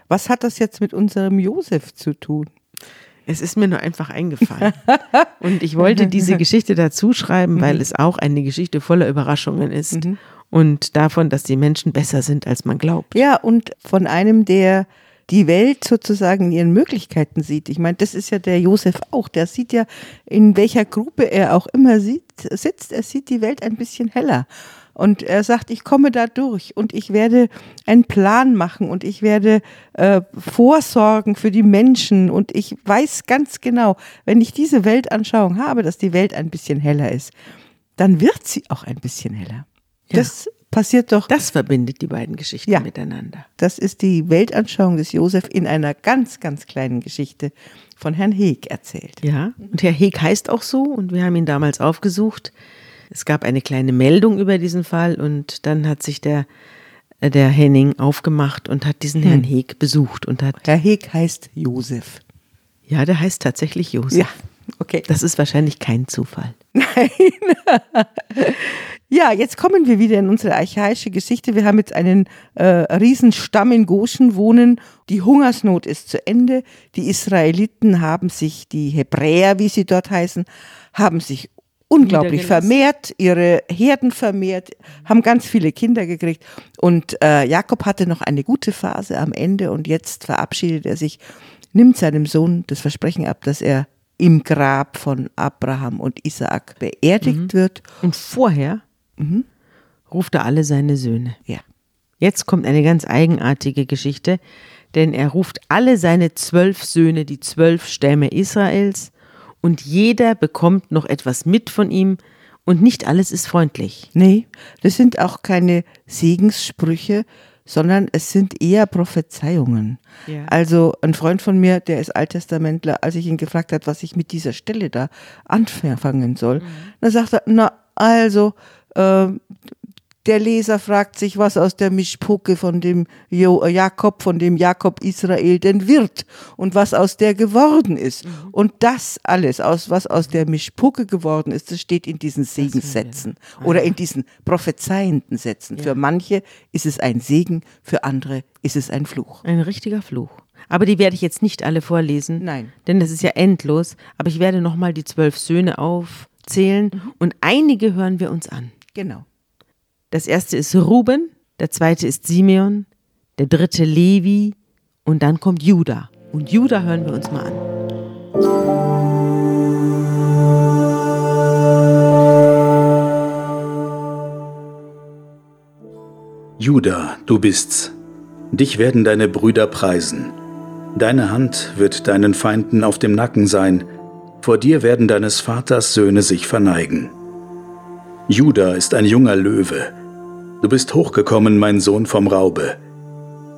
Was hat das jetzt mit unserem Josef zu tun? Es ist mir nur einfach eingefallen. Und ich wollte diese Geschichte dazu schreiben, weil es auch eine Geschichte voller Überraschungen ist. Mhm. Und davon, dass die Menschen besser sind, als man glaubt. Ja, und von einem, der die Welt sozusagen in ihren Möglichkeiten sieht. Ich meine, das ist ja der Josef auch. Der sieht ja, in welcher Gruppe er auch immer sieht, sitzt, er sieht die Welt ein bisschen heller. Und er sagt, ich komme da durch und ich werde einen Plan machen und ich werde äh, vorsorgen für die Menschen. Und ich weiß ganz genau, wenn ich diese Weltanschauung habe, dass die Welt ein bisschen heller ist, dann wird sie auch ein bisschen heller. Ja. Das passiert doch. Das verbindet die beiden Geschichten ja, miteinander. Das ist die Weltanschauung des Josef in einer ganz, ganz kleinen Geschichte von Herrn Heg erzählt. Ja, und Herr Heg heißt auch so und wir haben ihn damals aufgesucht. Es gab eine kleine Meldung über diesen Fall und dann hat sich der, äh, der Henning aufgemacht und hat diesen hm. Herrn Heg besucht und hat. Herr Heg heißt Josef. Ja, der heißt tatsächlich Josef. Ja, okay. Das ist wahrscheinlich kein Zufall. Nein. Ja, jetzt kommen wir wieder in unsere archaische Geschichte. Wir haben jetzt einen äh, Riesenstamm in Goshen wohnen. Die Hungersnot ist zu Ende. Die Israeliten haben sich, die Hebräer, wie sie dort heißen, haben sich unglaublich vermehrt, ihre Herden vermehrt, haben ganz viele Kinder gekriegt. Und äh, Jakob hatte noch eine gute Phase am Ende und jetzt verabschiedet er sich, nimmt seinem Sohn das Versprechen ab, dass er im Grab von Abraham und Isaak beerdigt mhm. wird. Und vorher mhm. ruft er alle seine Söhne. Ja. Jetzt kommt eine ganz eigenartige Geschichte, denn er ruft alle seine zwölf Söhne, die zwölf Stämme Israels, und jeder bekommt noch etwas mit von ihm, und nicht alles ist freundlich. Nee, das sind auch keine Segenssprüche, sondern es sind eher Prophezeiungen. Ja. Also ein Freund von mir, der ist Alttestamentler, als ich ihn gefragt hat, was ich mit dieser Stelle da anfangen soll, mhm. dann sagt er, na also äh, der Leser fragt sich, was aus der Mischpucke von dem jo äh, Jakob, von dem Jakob Israel denn wird und was aus der geworden ist. Mhm. Und das alles, aus, was aus der Mischpucke geworden ist, das steht in diesen Segenssätzen oder in diesen prophezeienden Sätzen. Ja. Für manche ist es ein Segen, für andere ist es ein Fluch. Ein richtiger Fluch. Aber die werde ich jetzt nicht alle vorlesen. Nein. Denn das ist ja endlos. Aber ich werde nochmal die zwölf Söhne aufzählen und einige hören wir uns an. Genau. Das erste ist Ruben, der zweite ist Simeon, der dritte Levi und dann kommt Judah. Und Judah hören wir uns mal an. Judah, du bist's. Dich werden deine Brüder preisen. Deine Hand wird deinen Feinden auf dem Nacken sein. Vor dir werden deines Vaters Söhne sich verneigen. Judah ist ein junger Löwe. Du bist hochgekommen, mein Sohn vom Raube.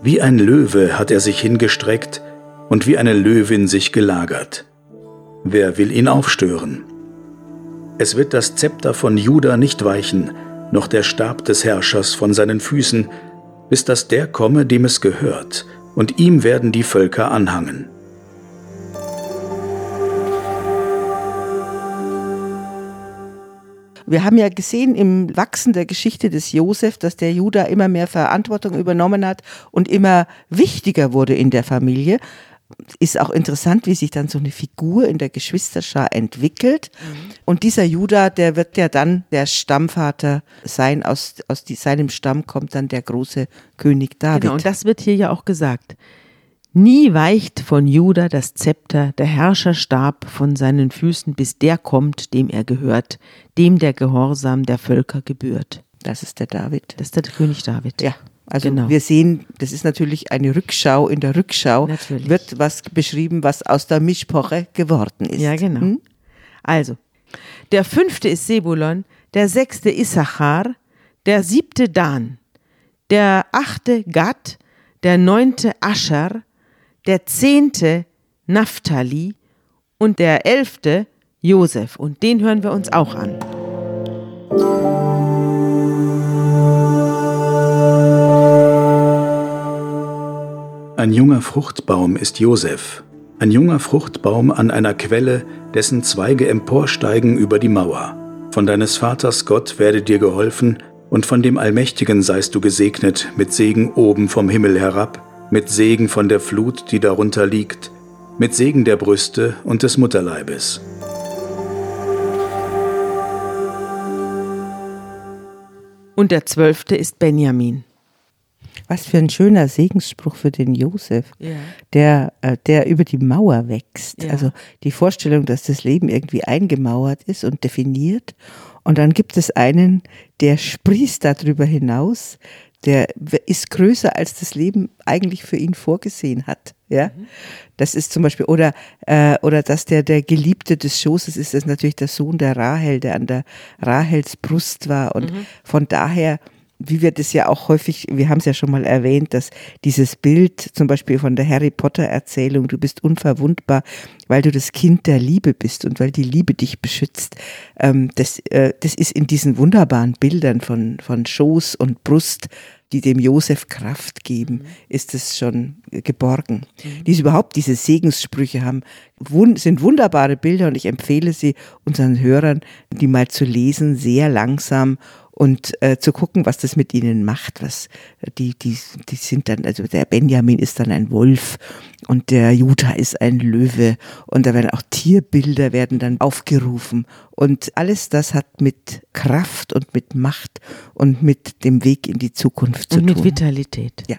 Wie ein Löwe hat er sich hingestreckt und wie eine Löwin sich gelagert. Wer will ihn aufstören? Es wird das Zepter von Juda nicht weichen, noch der Stab des Herrschers von seinen Füßen, bis dass der komme, dem es gehört, und ihm werden die Völker anhangen. Wir haben ja gesehen im Wachsen der Geschichte des Josef, dass der Judah immer mehr Verantwortung übernommen hat und immer wichtiger wurde in der Familie. Ist auch interessant, wie sich dann so eine Figur in der Geschwisterschar entwickelt. Und dieser Judah, der wird ja dann der Stammvater sein. Aus, aus die, seinem Stamm kommt dann der große König David. Genau, und das wird hier ja auch gesagt. Nie weicht von Juda das Zepter, der Herrscherstab von seinen Füßen, bis der kommt, dem er gehört, dem der Gehorsam der Völker gebührt. das ist der David. Das ist der König David. Ja, also Genau. wir sehen, das ist natürlich eine Rückschau. In der Rückschau Natürlich. wird was beschrieben, was aus der Mischpoche geworden ist. Ja, genau. Hm? Also, der fünfte ist Sebulon, der sechste Issachar, der siebte Dan, der achte Gad, der neunte Ascher, der zehnte Naphtali und der elfte Josef. Und den hören wir uns auch an. Ein junger Fruchtbaum ist Josef, ein junger Fruchtbaum an einer Quelle, dessen Zweige emporsteigen über die Mauer. Von deines Vaters Gott werde dir geholfen, und von dem Allmächtigen seist du gesegnet mit Segen oben vom Himmel herab, mit Segen von der Flut, die darunter liegt, mit Segen der Brüste und des Mutterleibes. Und der zwölfte ist Benjamin. Was für ein schöner Segensspruch für den Josef, Ja. der, äh, der über die Mauer wächst. Ja. Also die Vorstellung, dass das Leben irgendwie eingemauert ist und definiert. Und dann gibt es einen, der sprießt darüber hinaus, der ist größer, als das Leben eigentlich für ihn vorgesehen hat. Ja, das ist zum Beispiel oder äh, oder dass der der Geliebte des Schoßes ist, das ist natürlich der Sohn der Rahel, der an der Rahels Brust war. Und von daher wie wir das ja auch häufig, wir haben es ja schon mal erwähnt, dass dieses Bild zum Beispiel von der Harry Potter Erzählung, du bist unverwundbar, weil du das Kind der Liebe bist und weil die Liebe dich beschützt, ähm, das, äh, das ist in diesen wunderbaren Bildern von, von Schoß und Brust, die dem Josef Kraft geben, ist es schon geborgen. Diese überhaupt, diese Segenssprüche haben, sind wunderbare Bilder und ich empfehle sie unseren Hörern, die mal zu lesen, sehr langsam und äh, zu gucken, was das mit ihnen macht. Was die, die, die sind dann, also der Benjamin ist dann ein Wolf und der Judah ist ein Löwe und da werden auch Tierbilder werden dann aufgerufen und alles das hat mit Kraft und mit Macht und mit dem Weg in die Zukunft zu Und mit tun. Vitalität. Ja.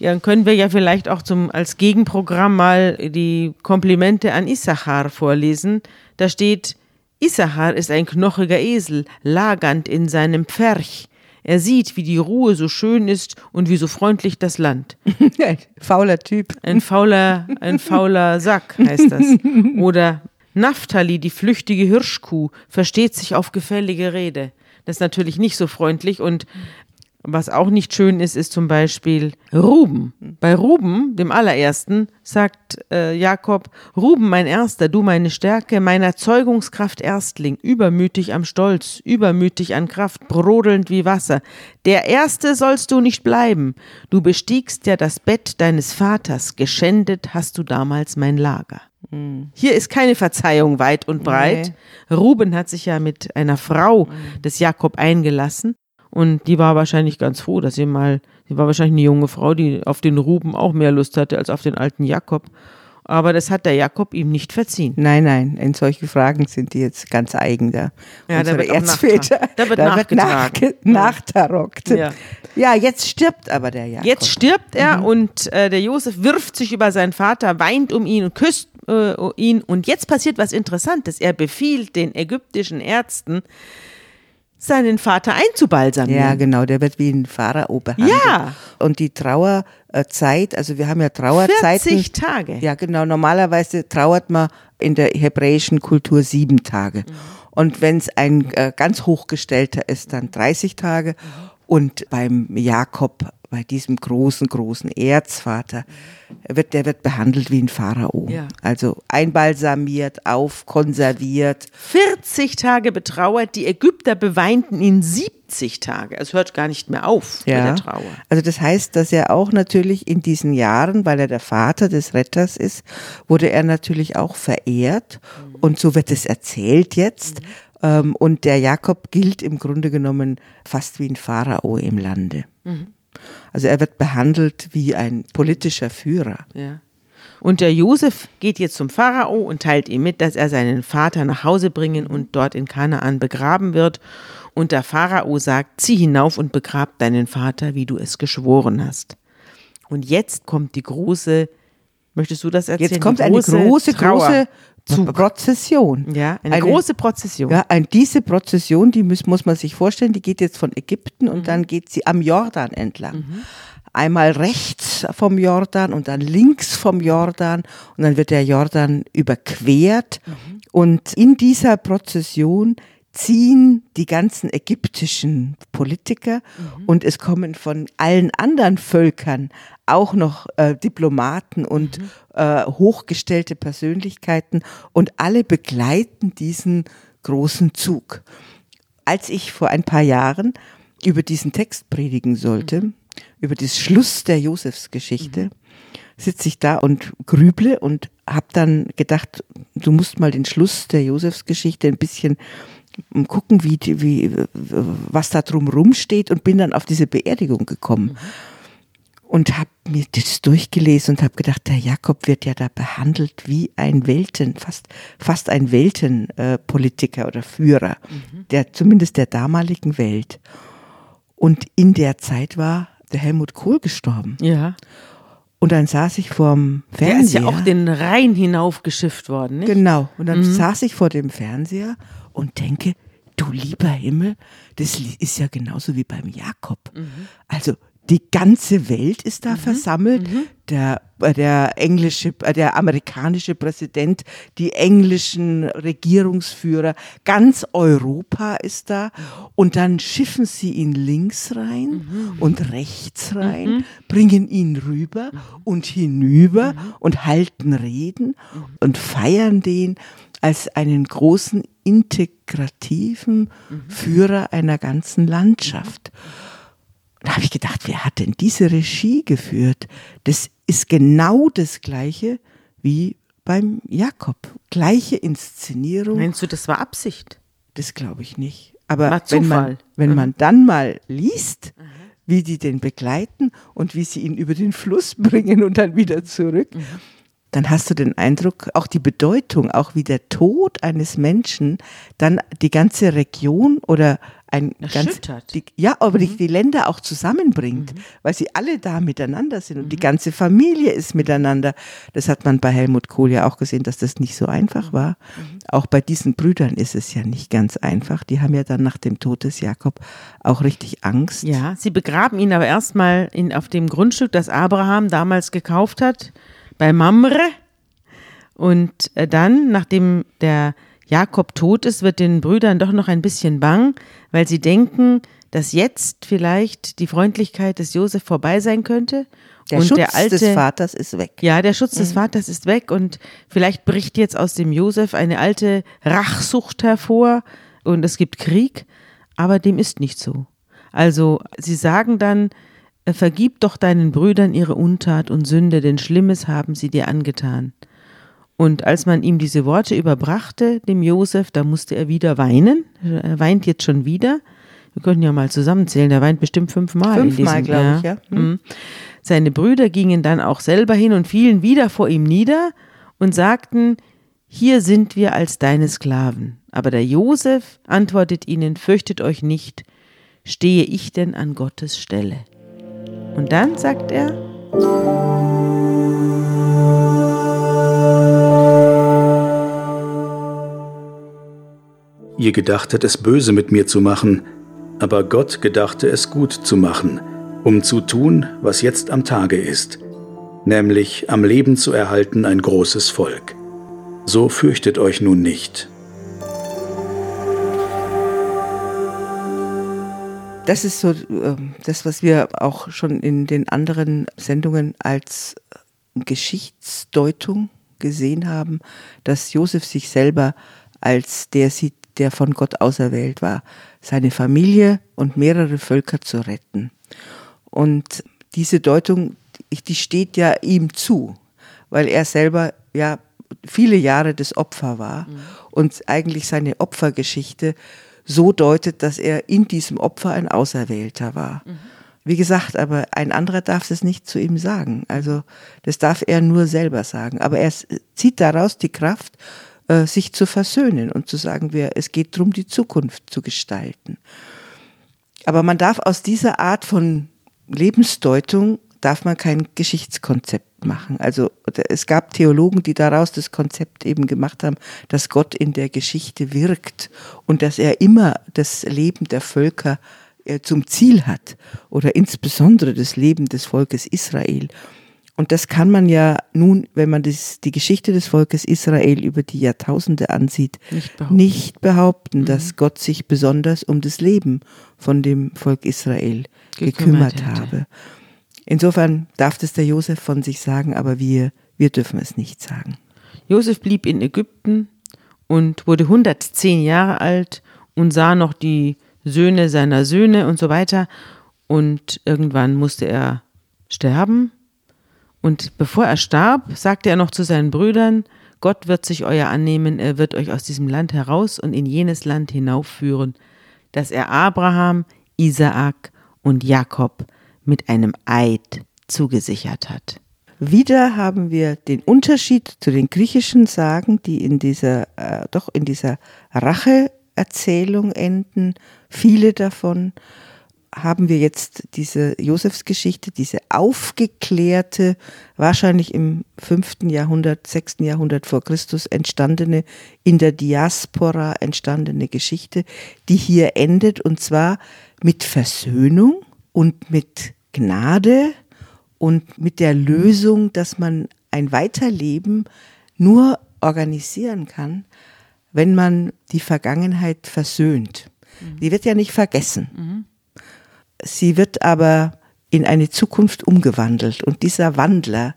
Ja, dann können wir ja vielleicht auch zum, als Gegenprogramm mal die Komplimente an Issachar vorlesen. Da steht, Issachar ist ein knochiger Esel, lagernd in seinem Pferch. Er sieht, wie die Ruhe so schön ist und wie so freundlich das Land. Ein fauler Typ. Ein fauler, ein fauler Sack heißt das. Oder Naphtali, die flüchtige Hirschkuh, versteht sich auf gefällige Rede. Das ist natürlich nicht so freundlich und was auch nicht schön ist, ist zum Beispiel Ruben. Bei Ruben, dem allerersten, sagt äh, Jakob, Ruben, mein Erster, du meine Stärke, meiner Zeugungskraft Erstling, übermütig am Stolz, übermütig an Kraft, brodelnd wie Wasser. Der Erste sollst du nicht bleiben. Du bestiegst ja das Bett deines Vaters, geschändet hast du damals mein Lager. Hier ist keine Verzeihung weit und breit. Ruben hat sich ja mit einer Frau des Jakob eingelassen Und die war wahrscheinlich ganz froh, dass sie mal, sie war wahrscheinlich eine junge Frau, die auf den Ruben auch mehr Lust hatte als auf den alten Jakob. Aber das hat der Jakob ihm nicht verziehen. Nein, nein, in solche Fragen sind die jetzt ganz eigen da. Ja, da wird Erzväter, da wird da wird nachgetragen. nachge- nachtarockt. Ja. Ja. jetzt stirbt aber der Jakob. Jetzt stirbt er und äh, der Josef wirft sich über seinen Vater, weint um ihn und küsst äh, ihn. Und jetzt passiert was Interessantes. Er befiehlt den ägyptischen Ärzten, seinen Vater einzubalsamieren. Ja, genau, der wird wie ein Pharao behandelt. Ja. Und die Trauerzeit, also wir haben ja Trauerzeiten. 40 Tage. Ja, genau. Normalerweise trauert man in der hebräischen Kultur sieben Tage. Und wenn es ein äh, ganz hochgestellter ist, dann 30 Tage. Und beim Jakob, bei diesem großen, großen Erzvater, wird, der wird behandelt wie ein Pharao. Ja. Also einbalsamiert, aufkonserviert. 40 Tage betrauert, die Ägypter beweinten ihn 70 Tage. Es hört gar nicht mehr auf mit der Trauer. Also das heißt, dass er auch natürlich in diesen Jahren, weil er der Vater des Retters ist, wurde er natürlich auch verehrt. Und so wird es erzählt jetzt. Ähm, Und der Jakob gilt im Grunde genommen fast wie ein Pharao im Lande. Also er wird behandelt wie ein politischer Führer. Ja. Und der Josef geht jetzt zum Pharao und teilt ihm mit, dass er seinen Vater nach Hause bringen und dort in Kanaan begraben wird. Und der Pharao sagt, zieh hinauf und begrab deinen Vater, wie du es geschworen hast. Und jetzt kommt die große, möchtest du das erzählen? Jetzt kommt Die eine große, Trauer. große Prozession. Ja, eine, große Prozession. Ja, ein, diese Prozession, die muss, muss man sich vorstellen, die geht jetzt von Ägypten und dann geht sie am Jordan entlang. Einmal rechts vom Jordan und dann links vom Jordan und dann wird der Jordan überquert und in dieser Prozession ziehen die ganzen ägyptischen Politiker und es kommen von allen anderen Völkern auch noch äh, Diplomaten und äh, hochgestellte Persönlichkeiten und alle begleiten diesen großen Zug. Als ich vor ein paar Jahren über diesen Text predigen sollte, über das Schluss der Josefsgeschichte, sitze ich da und grüble und habe dann gedacht, du musst mal den Schluss der Josefsgeschichte ein bisschen gucken, wie, wie, was da drumrum steht und bin dann auf diese Beerdigung gekommen und habe mir das durchgelesen und habe gedacht, der Jakob wird ja da behandelt wie ein Welten, fast, fast ein Weltenpolitiker äh, oder Führer, der zumindest der damaligen Welt. Und in der Zeit war der Helmut Kohl gestorben. Ja. Und dann saß ich vorm Der ist Fernseher. ja auch den Rhein hinaufgeschifft worden, nicht? Genau. Und dann saß ich vor dem Fernseher und denke, du lieber Himmel, das ist ja genauso wie beim Jakob. Also die ganze Welt ist da versammelt. Der, äh, der englische, äh, der amerikanische Präsident, die englischen Regierungsführer, ganz Europa ist da. Und dann schiffen sie ihn links rein und rechts rein, bringen ihn rüber und hinüber und halten Reden und feiern den als einen großen integrativen Führer einer ganzen Landschaft. Da habe ich gedacht, wer hat denn diese Regie geführt? Das ist genau das Gleiche wie beim Jakob. Gleiche Inszenierung. Meinst du, das war Absicht? Das glaube ich nicht. Aber War wenn, man, wenn man dann mal liest, wie die den begleiten und wie sie ihn über den Fluss bringen und dann wieder zurück, dann hast du den Eindruck, auch die Bedeutung, auch wie der Tod eines Menschen dann die ganze Region oder ein ganz, die, ja, aber die, die Länder auch zusammenbringt, weil sie alle da miteinander sind und die ganze Familie ist miteinander. Das hat man bei Helmut Kohl ja auch gesehen, dass das nicht so einfach war. Auch bei diesen Brüdern ist es ja nicht ganz einfach. Die haben ja dann nach dem Tod des Jakob auch richtig Angst. Ja, sie begraben ihn aber erstmal in, auf dem Grundstück, das Abraham damals gekauft hat, bei Mamre. Und äh, dann, nachdem der Jakob tot ist, wird den Brüdern doch noch ein bisschen bang, weil sie denken, dass jetzt vielleicht die Freundlichkeit des Josef vorbei sein könnte. Der und Schutz der alte, des Vaters ist weg. Ja, der Schutz des Vaters ist weg und vielleicht bricht jetzt aus dem Josef eine alte Rachsucht hervor und es gibt Krieg, aber dem ist nicht so. Also, sie sagen dann, vergib doch deinen Brüdern ihre Untat und Sünde, denn Schlimmes haben sie dir angetan. Und als man ihm diese Worte überbrachte, dem Josef, da musste er wieder weinen. Er weint jetzt schon wieder. Wir können ja mal zusammenzählen, der weint bestimmt fünfmal. Fünfmal, glaube ich, ja. Hm. Seine Brüder gingen dann auch selber hin und fielen wieder vor ihm nieder und sagten, hier sind wir als deine Sklaven. Aber der Josef antwortet ihnen, fürchtet euch nicht, stehe ich denn an Gottes Stelle? Und dann sagt er, Ihr gedachtet es böse mit mir zu machen, aber Gott gedachte es gut zu machen, um zu tun, was jetzt am Tage ist, nämlich am Leben zu erhalten ein großes Volk. So fürchtet euch nun nicht. Das ist so ähm, das, was wir auch schon in den anderen Sendungen als Geschichtsdeutung gesehen haben, dass Josef sich selber als der sieht, der von Gott auserwählt war, seine Familie und mehrere Völker zu retten. Und diese Deutung, die steht ja ihm zu, weil er selber ja viele Jahre das Opfer war mhm. und eigentlich seine Opfergeschichte so deutet, dass er in diesem Opfer ein Auserwählter war. Mhm. Wie gesagt, aber ein anderer darf es nicht zu ihm sagen. Also das darf er nur selber sagen. Aber er zieht daraus die Kraft, äh, sich zu versöhnen und zu sagen, wir, es geht darum, die Zukunft zu gestalten. Aber man darf aus dieser Art von Lebensdeutung darf man kein Geschichtskonzept machen. Also es gab Theologen, die daraus das Konzept eben gemacht haben, dass Gott in der Geschichte wirkt und dass er immer das Leben der Völker äh, zum Ziel hat oder insbesondere das Leben des Volkes Israel. Und das kann man ja nun, wenn man das, die Geschichte des Volkes Israel über die Jahrtausende ansieht, nicht behaupten, nicht behaupten mhm. dass Gott sich besonders um das Leben von dem Volk Israel gekümmert, gekümmert habe. Insofern darf das der Josef von sich sagen, aber wir, wir dürfen es nicht sagen. Josef blieb in Ägypten und wurde 110 Jahre alt und sah noch die Söhne seiner Söhne und so weiter. Und irgendwann musste er sterben und bevor er starb, sagte er noch zu seinen Brüdern, Gott wird sich euer annehmen, er wird euch aus diesem Land heraus und in jenes Land hinaufführen, das er Abraham, Isaak und Jakob mit einem Eid zugesichert hat. Wieder haben wir den Unterschied zu den griechischen Sagen, die in dieser, äh, doch in dieser Racheerzählung enden, viele davon haben wir jetzt diese Josefsgeschichte, diese aufgeklärte, wahrscheinlich im fünften Jahrhundert, sechsten Jahrhundert vor Christus entstandene, in der Diaspora entstandene Geschichte, die hier endet und zwar mit Versöhnung und mit Gnade und mit der Lösung, dass man ein Weiterleben nur organisieren kann, wenn man die Vergangenheit versöhnt. Mhm. Die wird ja nicht vergessen. Mhm. Sie wird aber in eine Zukunft umgewandelt. Und dieser Wandler,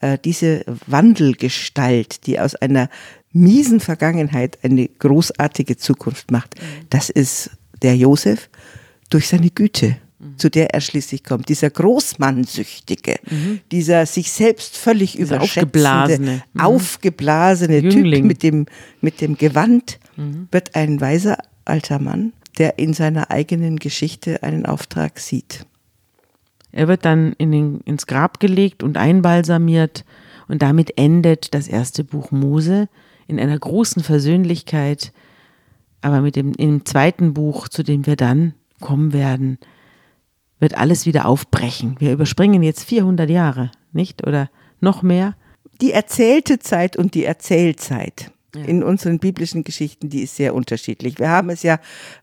äh, diese Wandelgestalt, die aus einer miesen Vergangenheit eine großartige Zukunft macht, mhm. das ist der Josef durch seine Güte mhm. zu der er schließlich kommt. Dieser Großmannsüchtige, mhm. dieser sich selbst völlig dieser überschätzende, aufgeblasene, mhm. aufgeblasene Typ mit dem, mit dem Gewand, mhm. wird ein weiser alter Mann, der in seiner eigenen Geschichte einen Auftrag sieht. Er wird dann in den, ins Grab gelegt und einbalsamiert und damit endet das erste Buch Mose in einer großen Versöhnlichkeit, aber mit dem, im zweiten Buch, zu dem wir dann kommen werden, wird alles wieder aufbrechen. Wir überspringen jetzt 400 Jahre, nicht? Oder noch mehr? Die erzählte Zeit und die Erzählzeit ja. in unseren biblischen Geschichten, die ist sehr unterschiedlich. Wir haben es ja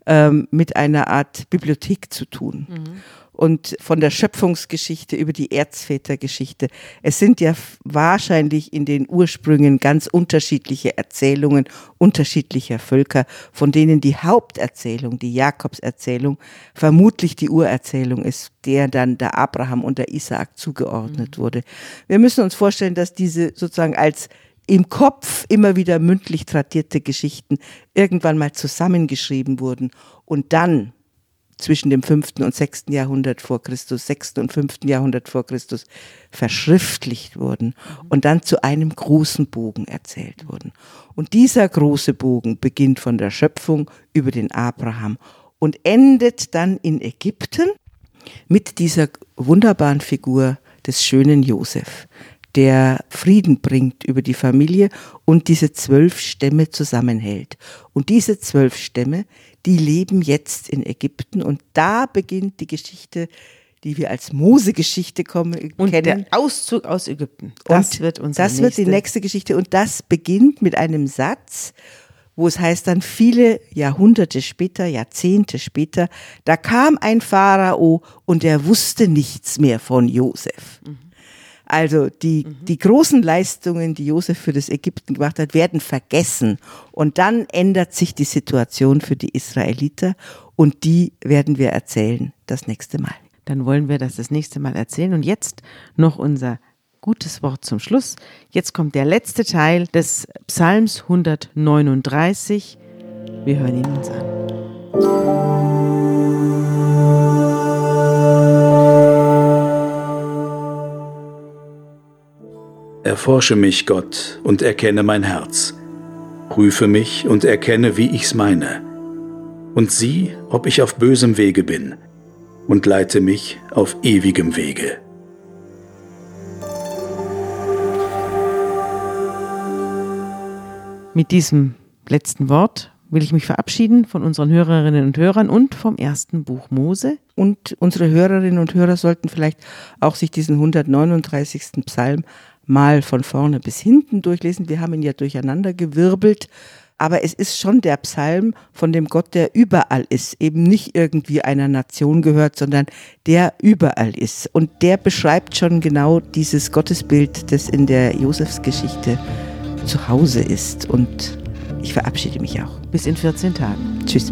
ähm, mit einer Art Bibliothek zu tun. Mhm. Und von der Schöpfungsgeschichte über die Erzvätergeschichte. Es sind ja wahrscheinlich in den Ursprüngen ganz unterschiedliche Erzählungen unterschiedlicher Völker, von denen die Haupterzählung, die Jakobserzählung, vermutlich die Urerzählung ist, der dann der Abraham und der Isaak zugeordnet mhm. wurde. Wir müssen uns vorstellen, dass diese sozusagen als im Kopf immer wieder mündlich tradierte Geschichten irgendwann mal zusammengeschrieben wurden und dann zwischen dem fünften und sechsten Jahrhundert vor Christus, sechsten und fünften Jahrhundert vor Christus verschriftlicht wurden und dann zu einem großen Bogen erzählt wurden. Und dieser große Bogen beginnt von der Schöpfung über den Abraham und endet dann in Ägypten mit dieser wunderbaren Figur des schönen Josef, der Frieden bringt über die Familie und diese zwölf Stämme zusammenhält. Und diese zwölf Stämme, die leben jetzt in Ägypten und da beginnt die Geschichte die wir als Mose-Geschichte kennen. Und der Auszug aus Ägypten. Das und wird unsere Das wird die nächste Geschichte. Und das beginnt mit einem Satz, wo es heißt dann viele Jahrhunderte später, Jahrzehnte später, da kam ein Pharao und er wusste nichts mehr von Josef. Mhm. Also die, mhm. die großen Leistungen, die Josef für das Ägypten gemacht hat, werden vergessen. Und dann ändert sich die Situation für die Israeliter und die werden wir erzählen das nächste Mal dann wollen wir das das nächste Mal erzählen. Und jetzt noch unser gutes Wort zum Schluss. Jetzt kommt der letzte Teil des Psalms 139. Wir hören ihn uns an. Erforsche mich, Gott, und erkenne mein Herz. Prüfe mich und erkenne, wie ich's meine. Und sieh, ob ich auf bösem Wege bin und leite mich auf ewigem Wege. Mit diesem letzten Wort will ich mich verabschieden von unseren Hörerinnen und Hörern und vom ersten Buch Mose. Und unsere Hörerinnen und Hörer sollten vielleicht auch sich diesen 139. Psalm mal von vorne bis hinten durchlesen. Wir haben ihn ja durcheinander gewirbelt aber es ist schon der Psalm von dem Gott, der überall ist, eben nicht irgendwie einer Nation gehört, sondern der überall ist. Und der beschreibt schon genau dieses Gottesbild, das in der Josefsgeschichte zu Hause ist. Und ich verabschiede mich auch. Bis in 14 Tagen. Tschüss.